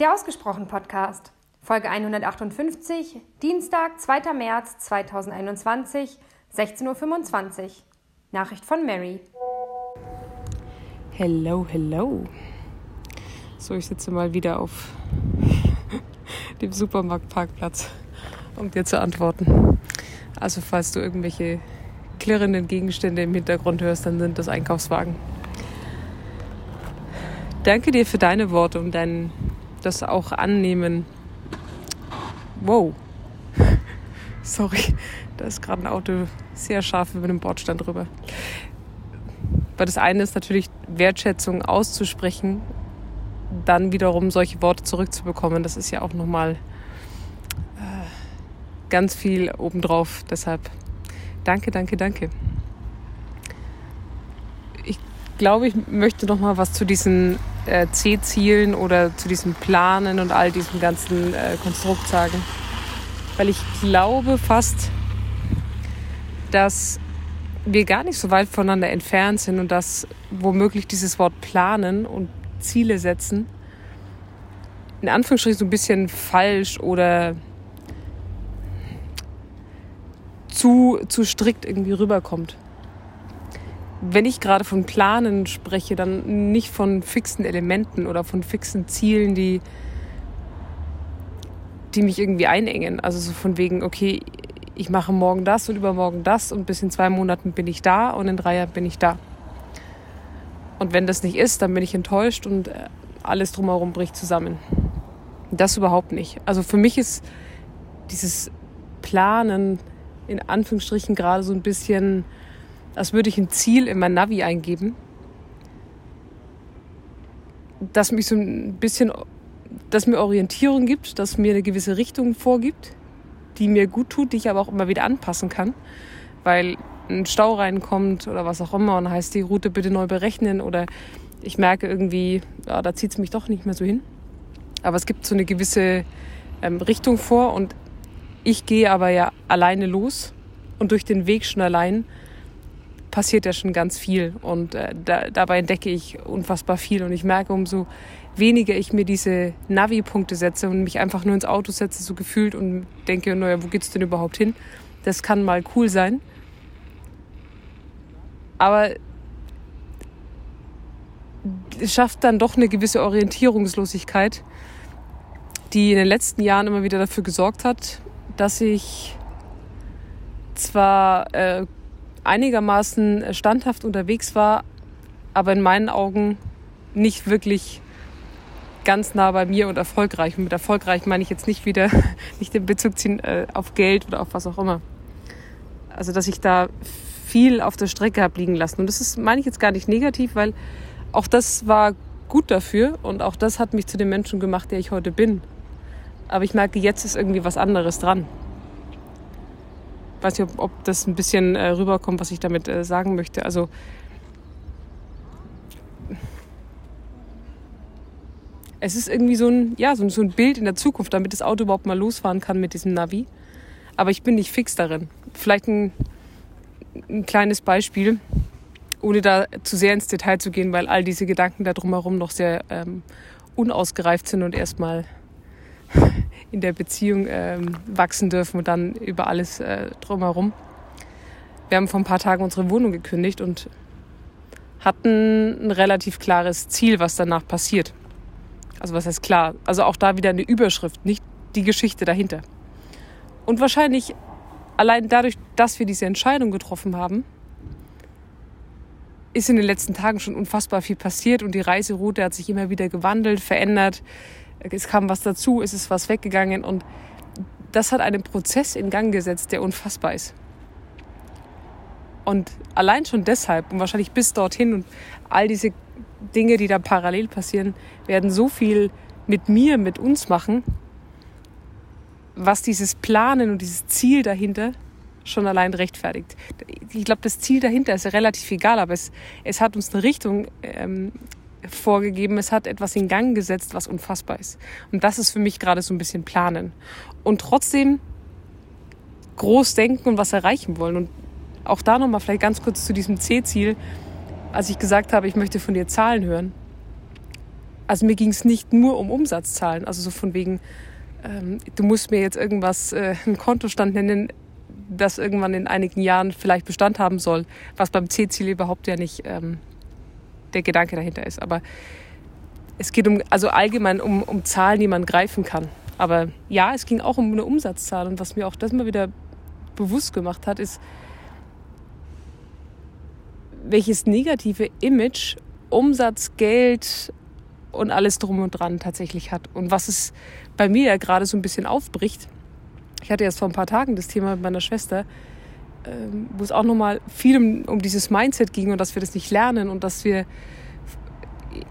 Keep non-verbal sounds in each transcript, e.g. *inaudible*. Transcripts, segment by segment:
Der Ausgesprochen Podcast, Folge 158, Dienstag, 2. März 2021, 16.25 Uhr. Nachricht von Mary. Hello, hello. So, ich sitze mal wieder auf *laughs* dem Supermarktparkplatz, um dir zu antworten. Also, falls du irgendwelche klirrenden Gegenstände im Hintergrund hörst, dann sind das Einkaufswagen. Danke dir für deine Worte und dein das auch annehmen. Wow. *laughs* Sorry, da ist gerade ein Auto sehr scharf über den Bordstein drüber. Weil das eine ist natürlich Wertschätzung auszusprechen, dann wiederum solche Worte zurückzubekommen. Das ist ja auch nochmal äh, ganz viel obendrauf. Deshalb danke, danke, danke. Ich glaube, ich möchte nochmal was zu diesen äh, C-Zielen oder zu diesem Planen und all diesem ganzen äh, Konstrukt sagen. Weil ich glaube fast, dass wir gar nicht so weit voneinander entfernt sind und dass womöglich dieses Wort planen und Ziele setzen in Anführungsstrichen so ein bisschen falsch oder zu, zu strikt irgendwie rüberkommt wenn ich gerade von Planen spreche, dann nicht von fixen Elementen oder von fixen Zielen, die, die mich irgendwie einengen. Also so von wegen, okay, ich mache morgen das und übermorgen das und bis in zwei Monaten bin ich da und in drei Jahren bin ich da. Und wenn das nicht ist, dann bin ich enttäuscht und äh, alles drumherum bricht zusammen. Das überhaupt nicht. Also für mich ist dieses Planen in Anführungsstrichen gerade so ein bisschen als würde ich ein Ziel in mein Navi eingeben, das mich so ein bisschen, das mir Orientierung gibt, das mir eine gewisse Richtung vorgibt, die mir gut tut, die ich aber auch immer wieder anpassen kann, weil ein Stau reinkommt oder was auch immer und heißt die Route bitte neu berechnen oder ich merke irgendwie, ja, da zieht es mich doch nicht mehr so hin. Aber es gibt so eine gewisse ähm, Richtung vor und ich gehe aber ja alleine los und durch den Weg schon allein passiert ja schon ganz viel und äh, da, dabei entdecke ich unfassbar viel und ich merke, umso weniger ich mir diese Navi-Punkte setze und mich einfach nur ins Auto setze, so gefühlt und denke, naja, wo geht's denn überhaupt hin? Das kann mal cool sein. Aber es schafft dann doch eine gewisse Orientierungslosigkeit, die in den letzten Jahren immer wieder dafür gesorgt hat, dass ich zwar äh, einigermaßen standhaft unterwegs war, aber in meinen Augen nicht wirklich ganz nah bei mir und erfolgreich. Und mit erfolgreich meine ich jetzt nicht wieder, *laughs* nicht den Bezug ziehen äh, auf Geld oder auf was auch immer. Also, dass ich da viel auf der Strecke habe liegen lassen. Und das ist, meine ich jetzt gar nicht negativ, weil auch das war gut dafür und auch das hat mich zu dem Menschen gemacht, der ich heute bin. Aber ich merke, jetzt ist irgendwie was anderes dran weiß nicht, ob, ob das ein bisschen äh, rüberkommt, was ich damit äh, sagen möchte. Also es ist irgendwie so ein, ja, so so ein Bild in der Zukunft, damit das Auto überhaupt mal losfahren kann mit diesem Navi. Aber ich bin nicht fix darin. Vielleicht ein, ein kleines Beispiel, ohne da zu sehr ins Detail zu gehen, weil all diese Gedanken da drumherum noch sehr ähm, unausgereift sind und erstmal in der Beziehung ähm, wachsen dürfen und dann über alles äh, drumherum. Wir haben vor ein paar Tagen unsere Wohnung gekündigt und hatten ein relativ klares Ziel, was danach passiert. Also was heißt klar? Also auch da wieder eine Überschrift, nicht die Geschichte dahinter. Und wahrscheinlich allein dadurch, dass wir diese Entscheidung getroffen haben, ist in den letzten Tagen schon unfassbar viel passiert und die Reiseroute hat sich immer wieder gewandelt, verändert es kam was dazu, es ist was weggegangen und das hat einen Prozess in Gang gesetzt, der unfassbar ist. Und allein schon deshalb und wahrscheinlich bis dorthin und all diese Dinge, die da parallel passieren, werden so viel mit mir, mit uns machen, was dieses Planen und dieses Ziel dahinter schon allein rechtfertigt. Ich glaube, das Ziel dahinter ist relativ egal, aber es, es hat uns eine Richtung ähm, vorgegeben, es hat etwas in Gang gesetzt, was unfassbar ist. Und das ist für mich gerade so ein bisschen Planen. Und trotzdem groß denken und was erreichen wollen. Und auch da nochmal vielleicht ganz kurz zu diesem C-Ziel, als ich gesagt habe, ich möchte von dir Zahlen hören. also mir ging es nicht nur um Umsatzzahlen, also so von wegen, ähm, du musst mir jetzt irgendwas, äh, einen Kontostand nennen, das irgendwann in einigen Jahren vielleicht Bestand haben soll, was beim C-Ziel überhaupt ja nicht ähm, der Gedanke dahinter ist. Aber es geht um, also allgemein um, um Zahlen, die man greifen kann. Aber ja, es ging auch um eine Umsatzzahl. Und was mir auch das mal wieder bewusst gemacht hat, ist, welches negative Image Umsatz, Geld und alles drum und dran tatsächlich hat. Und was es bei mir ja gerade so ein bisschen aufbricht. Ich hatte jetzt vor ein paar Tagen das Thema mit meiner Schwester, ähm, wo es auch nochmal viel um, um dieses Mindset ging und dass wir das nicht lernen und dass wir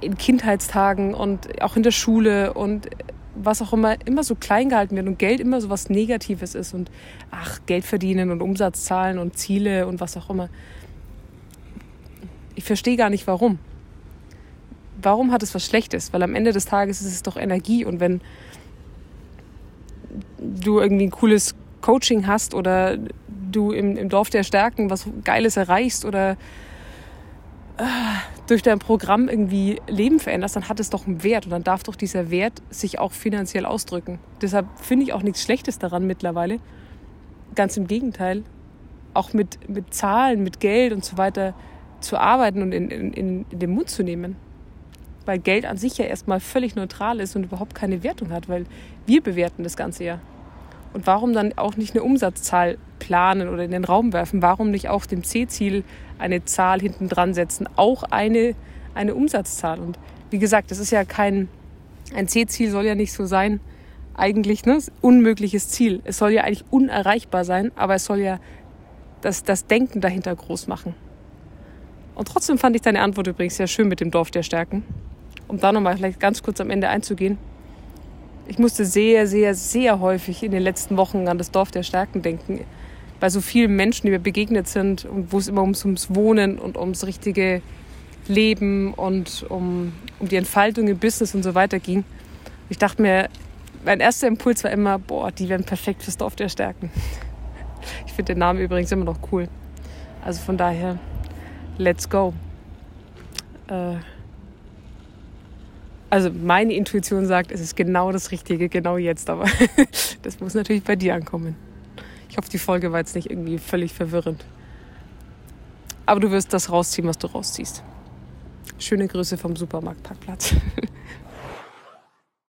in Kindheitstagen und auch in der Schule und was auch immer immer so klein gehalten wird und Geld immer so was Negatives ist und ach, Geld verdienen und Umsatzzahlen und Ziele und was auch immer. Ich verstehe gar nicht warum. Warum hat es was Schlechtes? Weil am Ende des Tages ist es doch Energie und wenn du irgendwie ein cooles Coaching hast oder du im, im Dorf der Stärken was Geiles erreichst oder äh, durch dein Programm irgendwie Leben veränderst, dann hat es doch einen Wert und dann darf doch dieser Wert sich auch finanziell ausdrücken. Deshalb finde ich auch nichts Schlechtes daran mittlerweile. Ganz im Gegenteil. Auch mit, mit Zahlen, mit Geld und so weiter zu arbeiten und in, in, in den Mund zu nehmen. Weil Geld an sich ja erstmal völlig neutral ist und überhaupt keine Wertung hat, weil wir bewerten das Ganze ja. Und warum dann auch nicht eine Umsatzzahl planen oder in den Raum werfen? Warum nicht auch dem C-Ziel eine Zahl hinten dran setzen? Auch eine, eine Umsatzzahl. Und wie gesagt, das ist ja kein, ein C-Ziel soll ja nicht so sein, eigentlich, ne? Unmögliches Ziel. Es soll ja eigentlich unerreichbar sein, aber es soll ja das, das Denken dahinter groß machen. Und trotzdem fand ich deine Antwort übrigens sehr schön mit dem Dorf der Stärken. Um da nochmal vielleicht ganz kurz am Ende einzugehen ich musste sehr, sehr, sehr häufig in den letzten Wochen an das Dorf der Stärken denken. Bei so vielen Menschen, die mir begegnet sind und wo es immer ums, ums Wohnen und ums richtige Leben und um, um die Entfaltung im Business und so weiter ging. Ich dachte mir, mein erster Impuls war immer, boah, die wären perfekt fürs Dorf der Stärken. Ich finde den Namen übrigens immer noch cool. Also von daher, let's go. Äh, also meine Intuition sagt, es ist genau das Richtige, genau jetzt, aber *laughs* das muss natürlich bei dir ankommen. Ich hoffe, die Folge war jetzt nicht irgendwie völlig verwirrend. Aber du wirst das rausziehen, was du rausziehst. Schöne Grüße vom Supermarktparkplatz. *laughs*